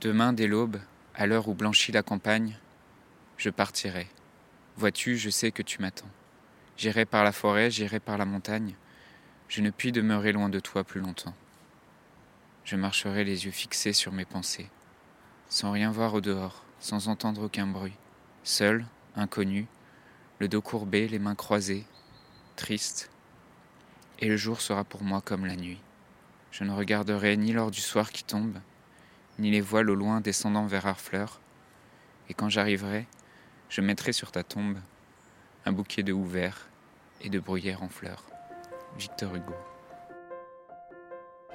Demain, dès l'aube, à l'heure où blanchit la campagne, je partirai. Vois-tu, je sais que tu m'attends. J'irai par la forêt, j'irai par la montagne. Je ne puis demeurer loin de toi plus longtemps. Je marcherai les yeux fixés sur mes pensées, sans rien voir au dehors, sans entendre aucun bruit, seul, inconnu, le dos courbé, les mains croisées, triste. Et le jour sera pour moi comme la nuit. Je ne regarderai ni l'or du soir qui tombe, ni les voiles au loin descendant vers Harfleur, et quand j'arriverai, je mettrai sur ta tombe un bouquet de houverts verts et de bruyères en fleurs. Victor Hugo.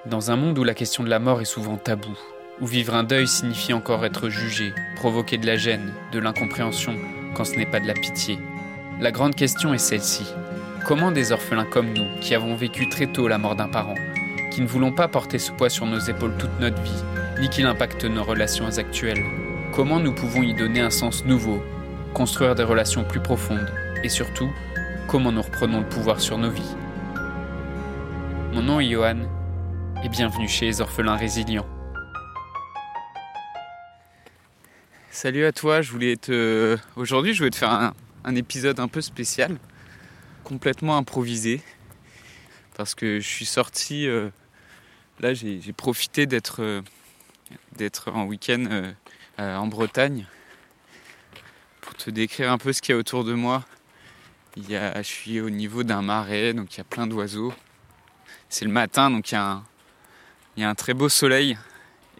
Dans un monde où la question de la mort est souvent taboue, où vivre un deuil signifie encore être jugé, provoquer de la gêne, de l'incompréhension, quand ce n'est pas de la pitié, la grande question est celle-ci. Comment des orphelins comme nous, qui avons vécu très tôt la mort d'un parent, qui ne voulons pas porter ce poids sur nos épaules toute notre vie, ni qu'il impacte nos relations actuelles, comment nous pouvons y donner un sens nouveau, construire des relations plus profondes, et surtout, comment nous reprenons le pouvoir sur nos vies. Mon nom est Johan, et bienvenue chez les orphelins résilients. Salut à toi, je voulais te... Aujourd'hui, je voulais te faire un, épisode un peu spécial, complètement improvisé, parce que je suis sorti... Euh, là, j'ai profité d'être euh, d'être en week-end euh, en Bretagne pour te décrire un peu ce qu'il y a autour de moi. Il y a, je suis au niveau d'un marais, donc il y a plein d'oiseaux. C'est le matin, donc il y, a un, il y, a un, très beau soleil.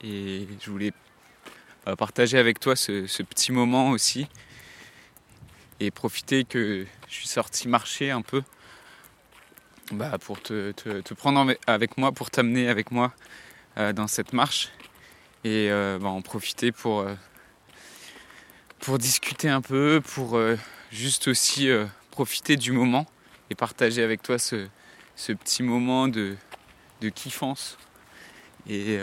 Et je voulais euh, partager avec toi ce, petit moment aussi. Et profiter que je suis sorti marcher un peu bah, pour te, te, prendre avec moi, pour t'amener avec moi euh, dans cette marche et euh, bah, en profiter pour, euh, pour discuter un peu, pour euh, juste aussi profiter du moment et partager avec toi ce, ce petit moment de, de kiffance et,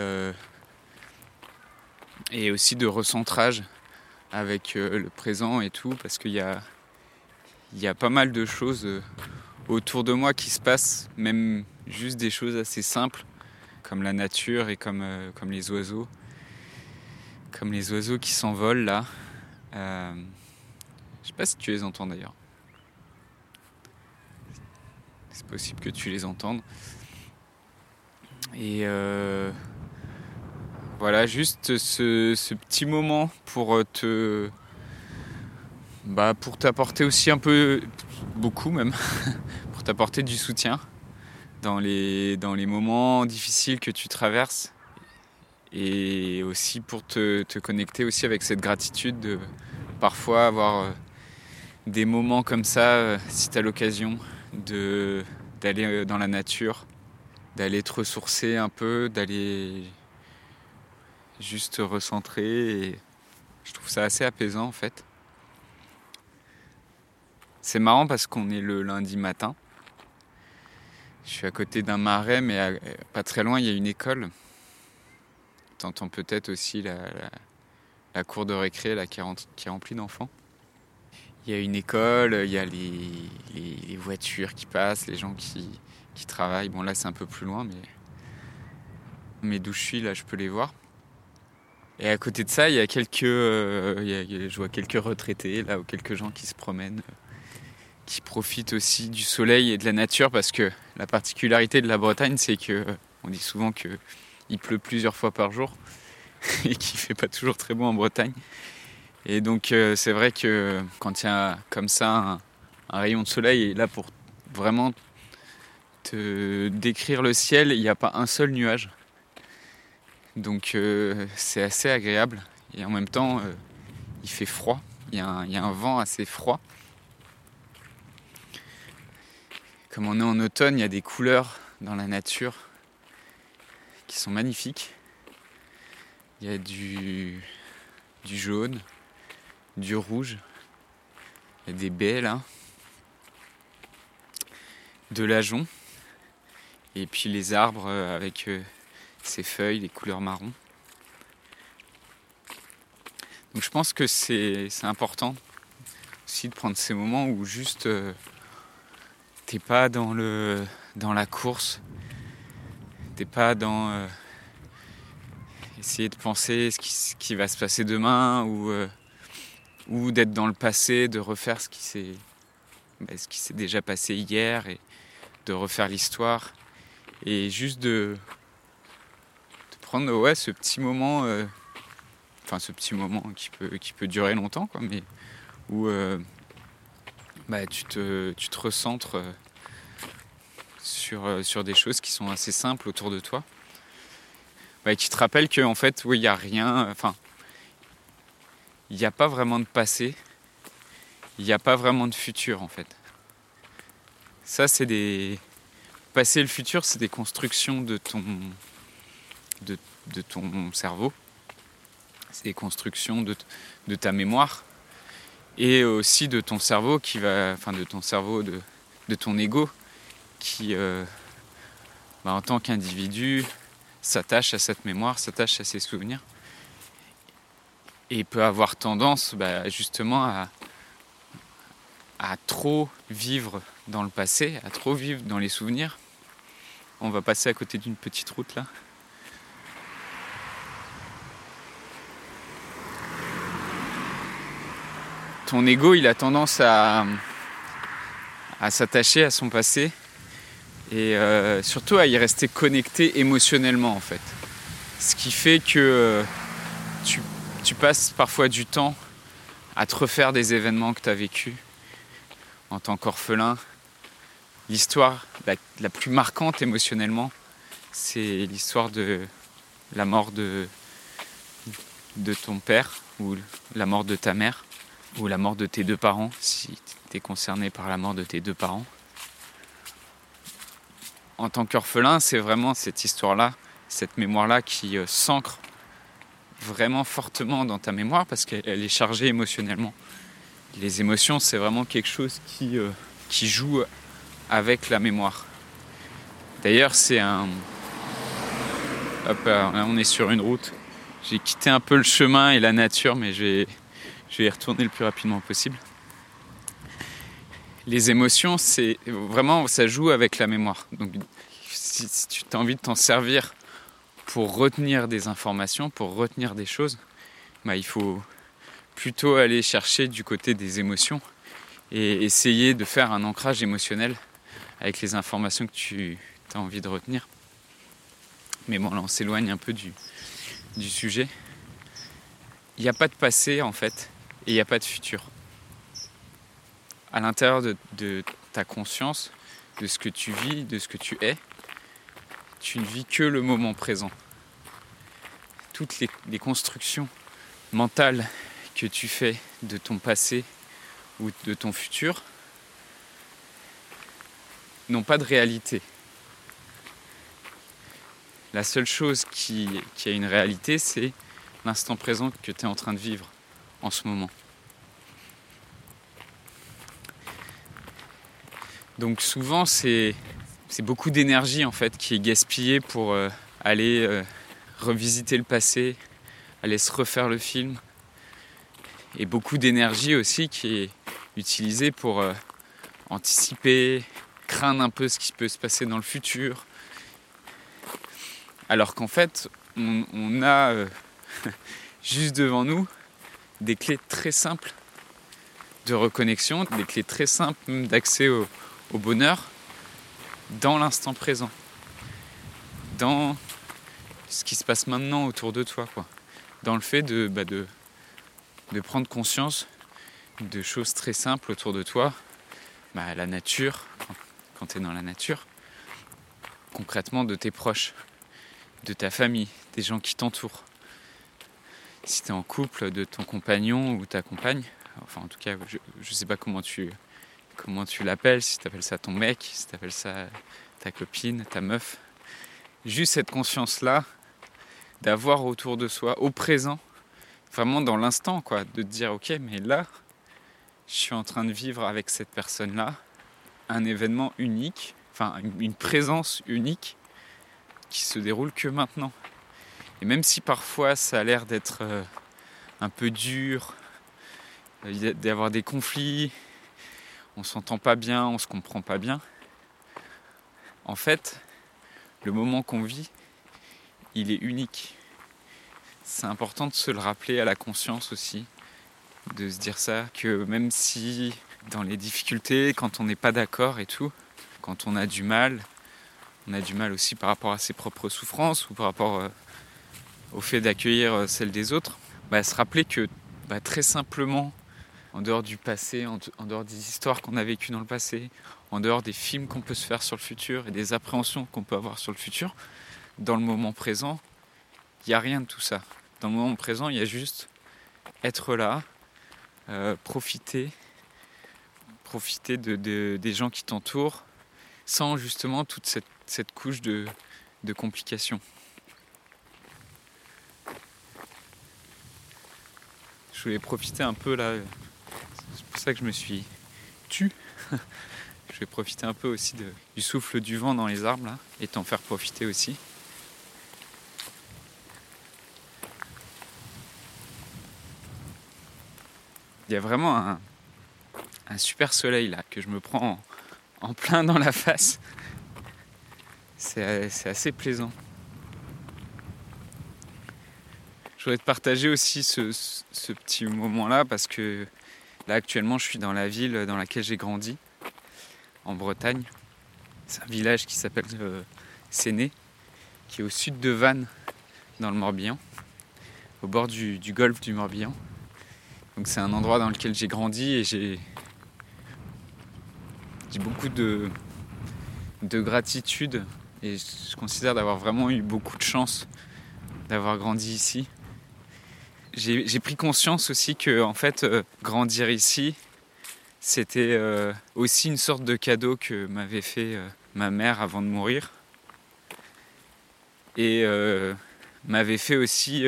et aussi de recentrage avec le présent et tout parce qu'il y a, y a pas mal de choses autour de moi qui se passent, même juste des choses assez simples comme la nature et comme, comme les oiseaux comme les oiseaux qui s'envolent là. Euh, je sais pas si tu les entends d'ailleurs. C'est possible que tu les entendes. Et euh, voilà, juste ce, petit moment pour te. Bah, pour t'apporter aussi un peu, beaucoup même, pour t'apporter du soutien dans les, dans les moments difficiles que tu traverses et aussi pour te, connecter aussi avec cette gratitude de parfois avoir euh, des moments comme ça, euh, si tu as l'occasion d'aller euh, dans la nature, d'aller te ressourcer un peu, d'aller juste te recentrer. Je trouve ça assez apaisant en fait. C'est marrant parce qu'on est le lundi matin. Je suis à côté d'un marais, mais pas très loin, il y a une école entends peut-être aussi la, cour de récré qui, est remplie d'enfants. Il y a une école, il y a les, voitures qui passent, les gens qui, travaillent. Bon là c'est un peu plus loin, mais, d'où je suis là je peux les voir. Et à côté de ça, il y a quelques, euh, je vois quelques retraités là ou quelques gens qui se promènent, euh, qui profitent aussi du soleil et de la nature parce que la particularité de la Bretagne, c'est que on dit souvent que il pleut plusieurs fois par jour et qui fait pas toujours très beau en Bretagne. Et donc euh, c'est vrai que quand il y a comme ça un, rayon de soleil, et là pour vraiment te décrire le ciel, il n'y a pas un seul nuage. Donc euh, c'est assez agréable. Et en même temps, euh, il fait froid. Il y, a un, vent assez froid. Comme on est en automne, il y a des couleurs dans la nature qui sont magnifiques. Il y a du, du jaune, du rouge, des baies là, de l'ajon, et puis les arbres euh, avec euh, ces feuilles, les couleurs marron. Donc je pense que c'est important aussi de prendre ces moments où juste euh, t'es pas dans le dans la course, pas dans essayer de penser ce qui, va se passer demain ou, euh, ou d'être dans le passé, de refaire ce qui s'est bah, ce qui s'est déjà passé hier et de refaire l'histoire et juste de, de prendre ouais, ce petit moment, euh, enfin ce petit moment qui peut, qui peut durer longtemps, quoi, mais où euh, bah, tu, te, tu te recentres euh, sur, euh, sur des choses qui sont assez simples autour de toi. Ouais, qui te rappellent qu'en fait, oui, il n'y a rien, enfin, il n'y a pas vraiment de passé, il n'y a pas vraiment de futur en fait. Ça, c'est des. Passé et le futur, c'est des constructions de ton, de, de ton cerveau. C'est des constructions de, de ta mémoire et aussi de ton cerveau qui va, enfin de ton cerveau, de, de ton ego qui, euh, bah, en tant qu'individu, s'attache à cette mémoire, s'attache à ces souvenirs et peut avoir tendance bah, justement à, trop vivre dans le passé, à trop vivre dans les souvenirs. On va passer à côté d'une petite route là. Ton ego, il a tendance à s'attacher à son passé et euh, surtout à y rester connecté émotionnellement en fait. Ce qui fait que euh, tu, passes parfois du temps à te refaire des événements que tu as vécus en tant qu'orphelin. L'histoire la, la plus marquante émotionnellement, c'est l'histoire de la mort de, de ton père ou la mort de ta mère ou la mort de tes deux parents si tu es concerné par la mort de tes deux parents. En tant qu'orphelin, c'est vraiment cette histoire-là, cette mémoire-là qui euh, s'ancre vraiment fortement dans ta mémoire parce qu'elle est chargée émotionnellement. Les émotions, c'est vraiment quelque chose qui, euh, joue avec la mémoire. D'ailleurs, c'est un. Hop, là, on est sur une route. J'ai quitté un peu le chemin et la nature, mais je vais y retourner le plus rapidement possible. Les émotions, c'est vraiment, ça joue avec la mémoire. Donc, si, tu as envie de t'en servir pour retenir des informations, pour retenir des choses, bah, il faut plutôt aller chercher du côté des émotions et essayer de faire un ancrage émotionnel avec les informations que tu as envie de retenir. Mais bon, là, on s'éloigne un peu du sujet. Il n'y a pas de passé, en fait, et il n'y a pas de futur. À l'intérieur de, ta conscience, de ce que tu vis, de ce que tu es, tu ne vis que le moment présent. Toutes les, constructions mentales que tu fais de ton passé ou de ton futur n'ont pas de réalité. La seule chose qui a une réalité, c'est l'instant présent que tu es en train de vivre en ce moment. Donc souvent, c'est beaucoup d'énergie en fait qui est gaspillée pour euh, aller euh, revisiter le passé, aller se refaire le film, et beaucoup d'énergie aussi qui est utilisée pour euh, anticiper, craindre un peu ce qui peut se passer dans le futur. Alors qu'en fait, on, on a juste devant nous des clés très simples de reconnexion, des clés très simples d'accès au, au bonheur dans l'instant présent, dans ce qui se passe maintenant autour de toi, quoi. dans le fait de, bah, de, prendre conscience de choses très simples autour de toi, bah, la nature, quand, quand tu es dans la nature, concrètement de tes proches, de ta famille, des gens qui t'entourent. Si tu es en couple, de ton compagnon ou ta compagne, enfin en tout cas, je ne sais pas comment tu, comment tu l'appelles, si tu appelles ça ton mec, si tu appelles ça ta copine, ta meuf. Juste cette conscience-là, d'avoir autour de soi, au présent, vraiment dans l'instant, quoi, de te dire ok, mais là, je suis en train de vivre avec cette personne-là un événement unique, enfin une présence unique qui se déroule que maintenant. Et même si parfois ça a l'air d'être euh, un peu dur, euh, d'avoir des conflits, on s'entend pas bien, on se comprend pas bien, en fait, le moment qu'on vit, il est unique. c'est important de se le rappeler à la conscience aussi, de se dire ça, que même si dans les difficultés, quand on n'est pas d'accord et tout, quand on a du mal, on a du mal aussi par rapport à ses propres souffrances ou par rapport euh, au fait d'accueillir euh, celles des autres, bah, se rappeler que bah, très simplement, en dehors du passé, en, dehors des histoires qu'on a vécues dans le passé, en dehors des films qu'on peut se faire sur le futur et des appréhensions qu'on peut avoir sur le futur, dans le moment présent, il n'y a rien de tout ça. Dans le moment présent, il y a juste être là, euh, profiter, profiter de, des gens qui t'entourent, sans justement toute cette, couche de complications. Je voulais profiter un peu là, c'est pour ça que je me suis tu. je vais profiter un peu aussi du souffle du vent dans les arbres là, et t'en faire profiter aussi. Il y a vraiment un, un super soleil là que je me prends en, plein dans la face. C'est assez plaisant. Je voudrais te partager aussi ce, petit moment-là parce que là actuellement je suis dans la ville dans laquelle j'ai grandi, en Bretagne. C'est un village qui s'appelle euh, Séné, qui est au sud de Vannes, dans le Morbihan, au bord du golfe du Morbihan. Donc c'est un endroit dans lequel j'ai grandi et j'ai beaucoup de gratitude et je considère d'avoir vraiment eu beaucoup de chance d'avoir grandi ici. J'ai pris conscience aussi que en fait euh, grandir ici, c'était euh, aussi une sorte de cadeau que m'avait fait euh, ma mère avant de mourir et m'avait fait aussi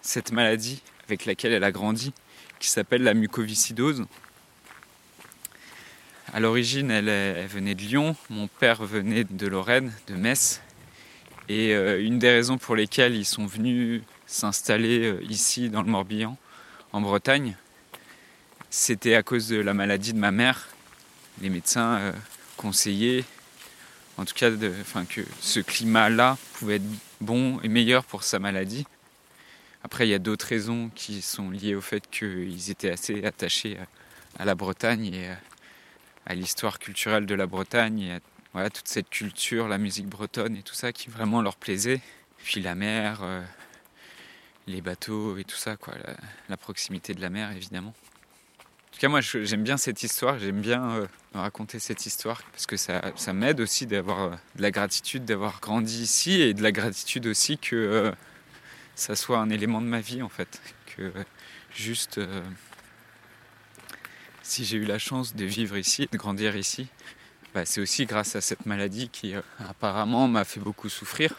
cette maladie avec laquelle elle a grandi qui s'appelle la mucoviscidose. À l'origine, elle, venait de Lyon, mon père venait de Lorraine, de Metz. Et une des raisons pour lesquelles ils sont venus s'installer euh, ici dans le Morbihan, en Bretagne, c'était à cause de la maladie de ma mère. Les médecins euh, conseillaient, en tout cas, que ce climat-là pouvait être bon et meilleur pour sa maladie. Après, il y a d'autres raisons qui sont liées au fait qu'ils étaient assez attachés à la Bretagne et à l'histoire culturelle de la Bretagne et à voilà, toute cette culture, la musique bretonne et tout ça qui vraiment leur plaisait. Puis la mer, euh, les bateaux et tout ça, quoi, la, proximité de la mer évidemment. En tout cas, moi j'aime bien cette histoire, j'aime bien euh, raconter cette histoire parce que ça, ça m'aide aussi d'avoir euh, de la gratitude d'avoir grandi ici et de la gratitude aussi que ça soit un élément de ma vie en fait. Que juste si j'ai eu la chance de vivre ici, de grandir ici, bah, c'est aussi grâce à cette maladie qui euh, apparemment m'a fait beaucoup souffrir,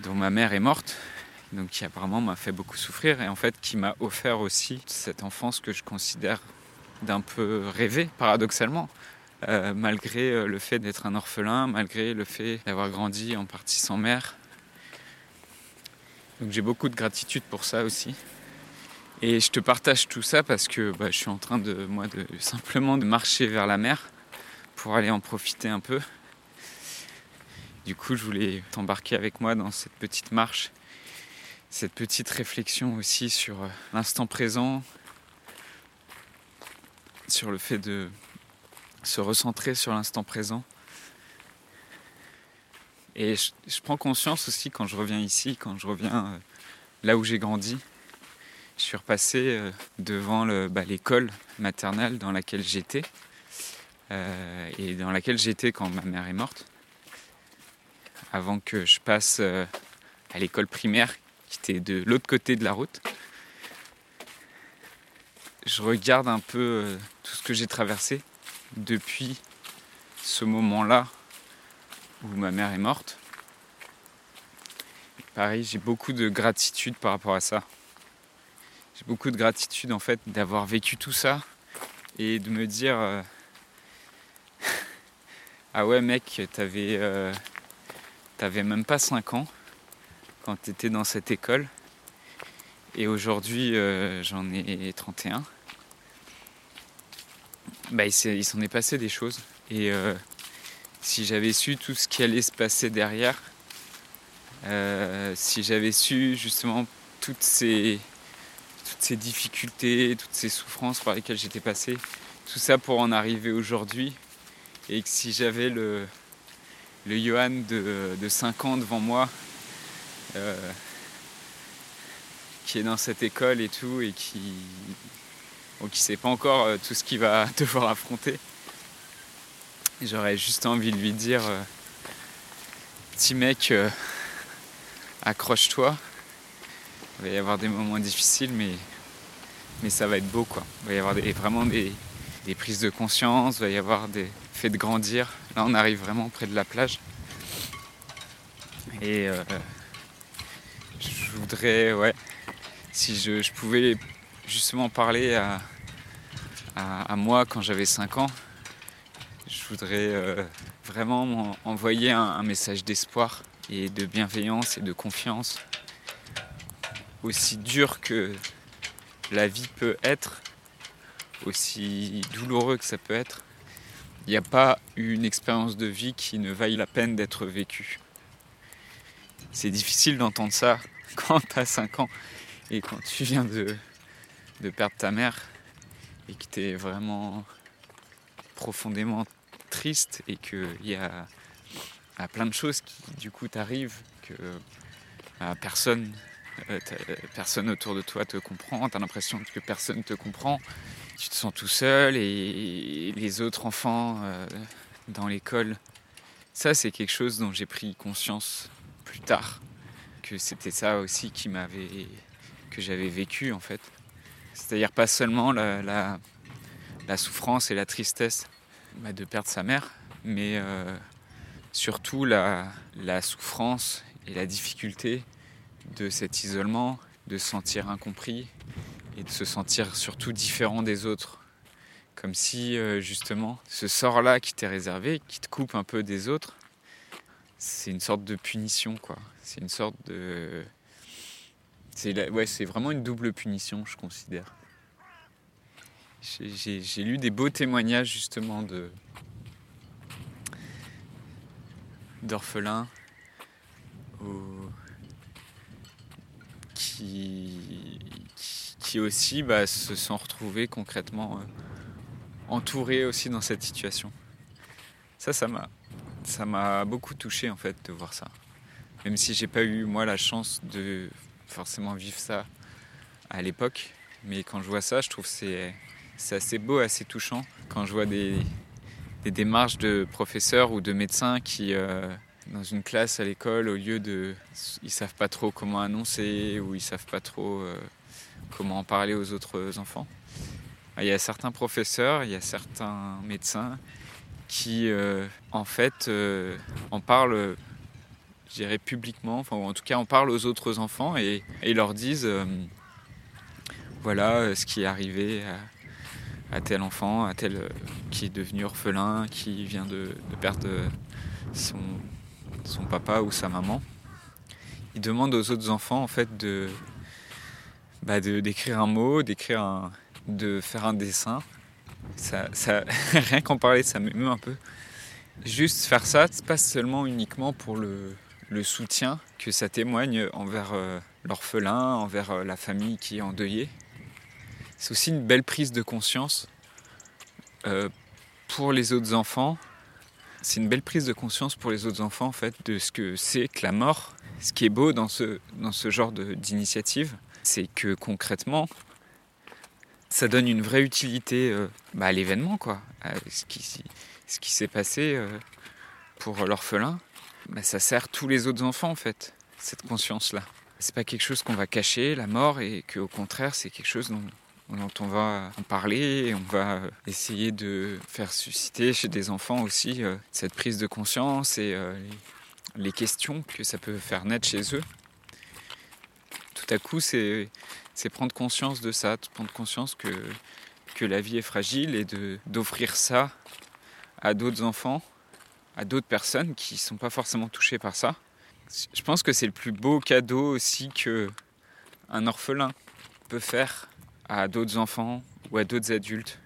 dont ma mère est morte, donc qui apparemment m'a fait beaucoup souffrir et en fait qui m'a offert aussi cette enfance que je considère d'un peu rêvée, paradoxalement. Euh, malgré euh, le fait d'être un orphelin, malgré le fait d'avoir grandi en partie sans mère. Donc j'ai beaucoup de gratitude pour ça aussi. Et je te partage tout ça parce que bah, je suis en train de, moi, de simplement de marcher vers la mer pour aller en profiter un peu. Du coup, je voulais t'embarquer avec moi dans cette petite marche, cette petite réflexion aussi sur euh, l'instant présent, sur le fait de se recentrer sur l'instant présent. Et je, prends conscience aussi quand je reviens ici, quand je reviens euh, là où j'ai grandi, je suis repassé euh, devant bah, l'école maternelle dans laquelle j'étais et dans laquelle j'étais quand ma mère est morte. Avant que je passe à l'école primaire qui était de l'autre côté de la route. Je regarde un peu tout ce que j'ai traversé depuis ce moment-là où ma mère est morte. Pareil, j'ai beaucoup de gratitude par rapport à ça j'ai beaucoup de gratitude en fait d'avoir vécu tout ça et de me dire euh, ah ouais mec t'avais euh, t'avais même pas 5 ans quand t'étais dans cette école et aujourd'hui euh, j'en ai 31 bah il s'en est passé des choses et si j'avais su tout ce qui allait se passer derrière si j'avais su justement toutes ces, difficultés, toutes ces souffrances par lesquelles j'étais passé, tout ça pour en arriver aujourd'hui. Et que si j'avais le, le Johan de 5 ans devant moi, euh, qui est dans cette école et tout, et qui ne sait pas encore euh, tout ce qu'il va devoir affronter, j'aurais juste envie de lui dire euh, Petit mec, accroche-toi. Il va y avoir des moments difficiles, mais, mais ça va être beau. Quoi. Il va y avoir vraiment des, des prises de conscience, il va y avoir des faits de grandir. Là, on arrive vraiment près de la plage. Et je voudrais, ouais, si je, pouvais justement parler à, à, moi quand j'avais 5 ans, je voudrais euh, vraiment envoyer un message d'espoir et de bienveillance et de confiance. Aussi dur que la vie peut être, aussi douloureux que ça peut être, il n'y a pas une expérience de vie qui ne vaille la peine d'être vécue. C'est difficile d'entendre ça quand tu as 5 ans et quand tu viens de, de perdre ta mère et que tu es vraiment profondément triste et qu'il y a, plein de choses qui du coup t'arrivent que euh, personne, euh, personne autour de toi te comprend, tu as l'impression que personne te comprend tu te sens tout seul et les autres enfants euh, dans l'école. Ça, c'est quelque chose dont j'ai pris conscience plus tard, c'était ça aussi qui m'avait, que j'avais vécu en fait. C'est-à-dire pas seulement la, souffrance et la tristesse bah, de perdre sa mère, mais euh, surtout la, la souffrance et la difficulté de cet isolement, de se sentir incompris et de se sentir surtout différent des autres. Comme si euh, justement ce sort-là qui t'est réservé, qui te coupe un peu des autres, c'est une sorte de punition quoi. C'est une sorte de... C'est ouais, vraiment une double punition je considère. J'ai lu des beaux témoignages justement de d'orphelins qui qui aussi bah, se sont retrouvés concrètement euh, entourés aussi dans cette situation. Ça, ça m'a, ça m'a beaucoup touché en fait de voir ça. Même si j'ai pas eu moi la chance de forcément vivre ça à l'époque, mais quand je vois ça, je trouve c'est c'est assez beau, assez touchant quand je vois des, des démarches de professeurs ou de médecins qui euh, dans une classe à l'école au lieu de ils savent pas trop comment annoncer ou ils savent pas trop euh, comment en parler aux autres enfants. Il y a certains professeurs, il y a certains médecins qui, euh, en fait, en parlent, je dirais, publiquement, enfin, en tout cas, en parlent aux autres enfants et, et leur disent euh, voilà ce qui est arrivé à, tel enfant, à tel qui est devenu orphelin, qui vient de, perdre son, son papa ou sa maman. Ils demandent aux autres enfants, en fait, de, bah d'écrire un mot, d'écrire un, de faire un dessin. Ça rien qu'en parler, ça m'émeut un peu. Juste faire ça, c'est pas seulement uniquement pour le, le, soutien que ça témoigne envers euh, l'orphelin, envers euh, la famille qui est endeuillée. C'est aussi une belle prise de conscience euh, pour les autres enfants. C'est une belle prise de conscience pour les autres enfants en fait de ce que c'est que la mort. Ce qui est beau dans ce, genre d'initiative, c'est que concrètement, ça donne une vraie utilité bah, à l'événement, quoi. ce qui, ce qui s'est passé pour l'orphelin, bah, ça sert tous les autres enfants, en fait, cette conscience-là. C'est pas quelque chose qu'on va cacher, la mort, et qu'au contraire, c'est quelque chose dont, on va en parler, et on va essayer de faire susciter chez des enfants aussi euh, cette prise de conscience et les questions que ça peut faire naître chez eux tout à coup, c'est prendre conscience de ça, prendre conscience que, que la vie est fragile et d'offrir ça à d'autres enfants, à d'autres personnes qui ne sont pas forcément touchées par ça. Je pense que c'est le plus beau cadeau aussi que un orphelin peut faire à d'autres enfants ou à d'autres adultes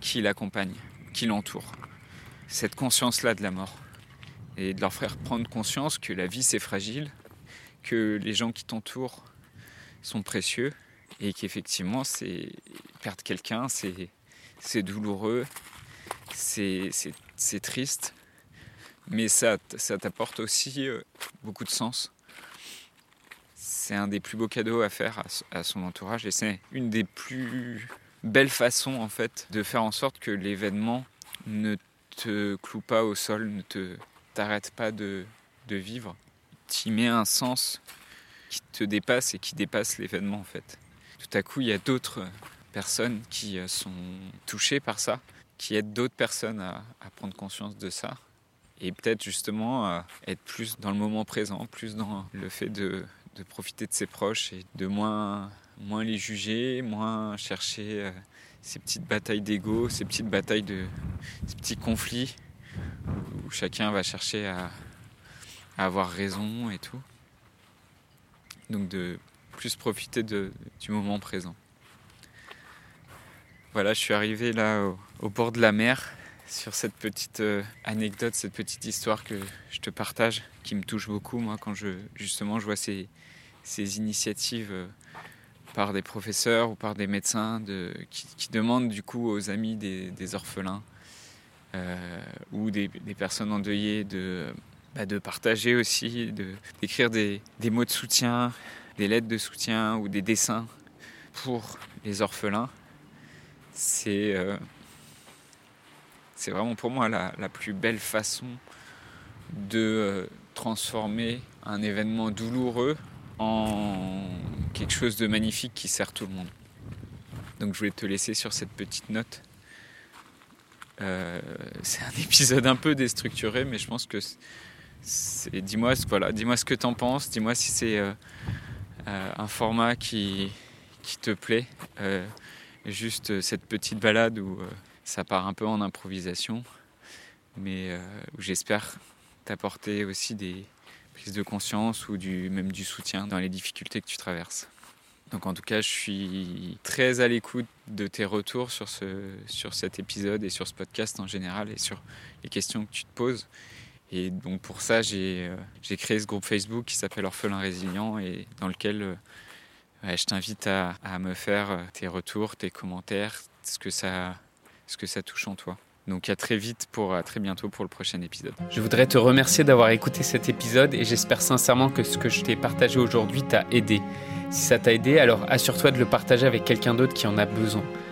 qui l'accompagnent, qui l'entourent. Cette conscience-là de la mort. Et de leur faire prendre conscience que la vie c'est fragile, que les gens qui t'entourent sont précieux et qu'effectivement, c'est perdre quelqu'un, c'est douloureux, c'est triste, mais ça, ça t'apporte aussi euh, beaucoup de sens. C'est un des plus beaux cadeaux à faire à, son entourage et c'est une des plus belles façons en fait de faire en sorte que l'événement ne te cloue pas au sol, ne te t'arrête pas de, de vivre. Tu mets un sens qui te dépasse et qui dépasse l'événement en fait. Tout à coup, il y a d'autres personnes qui euh, sont touchées par ça, qui aident d'autres personnes à, prendre conscience de ça et peut-être justement à être plus dans le moment présent, plus dans le fait de, profiter de ses proches et de moins, moins les juger, moins chercher euh, ces petites batailles d'ego, ces petites batailles de ces petits conflits où chacun va chercher à avoir raison et tout. Donc de plus profiter du moment présent. Voilà, je suis arrivé là au, bord de la mer sur cette petite euh, anecdote, cette petite histoire que je te partage, qui me touche beaucoup moi quand je justement je vois ces, initiatives euh, par des professeurs ou par des médecins de, qui, demandent du coup aux amis des, orphelins euh, ou des, personnes endeuillées de, bah, partager aussi, d'écrire des, des mots de soutien, des lettres de soutien ou des dessins pour les orphelins, c'est c'est vraiment pour moi la, plus belle façon de euh, transformer un événement douloureux en quelque chose de magnifique qui sert tout le monde. Donc je voulais te laisser sur cette petite note. Euh, c'est un épisode un peu déstructuré, mais je pense que dis-moi voilà, dis-moi ce que tu en penses, dis-moi si c'est euh, un format qui, qui te plaît. Juste cette petite balade où ça part un peu en improvisation, mais où j'espère t'apporter aussi des prises de conscience ou du, même du soutien dans les difficultés que tu traverses. Donc en tout cas, je suis très à l'écoute de tes retours sur, ce, sur cet épisode et sur ce podcast en général et sur les questions que tu te poses. Et donc pour ça, euh, j'ai créé ce groupe Facebook qui s'appelle Orphelin Résilient et dans lequel euh, je t'invite à, me faire euh, tes retours, tes commentaires, ce que ça, ce que ça touche en toi. Donc à très vite pour très bientôt pour le prochain épisode. Je voudrais te remercier d'avoir écouté cet épisode et j'espère sincèrement que ce que je t'ai partagé aujourd'hui t'a aidé. Si ça t'a aidé, alors assure-toi de le partager avec quelqu'un d'autre qui en a besoin.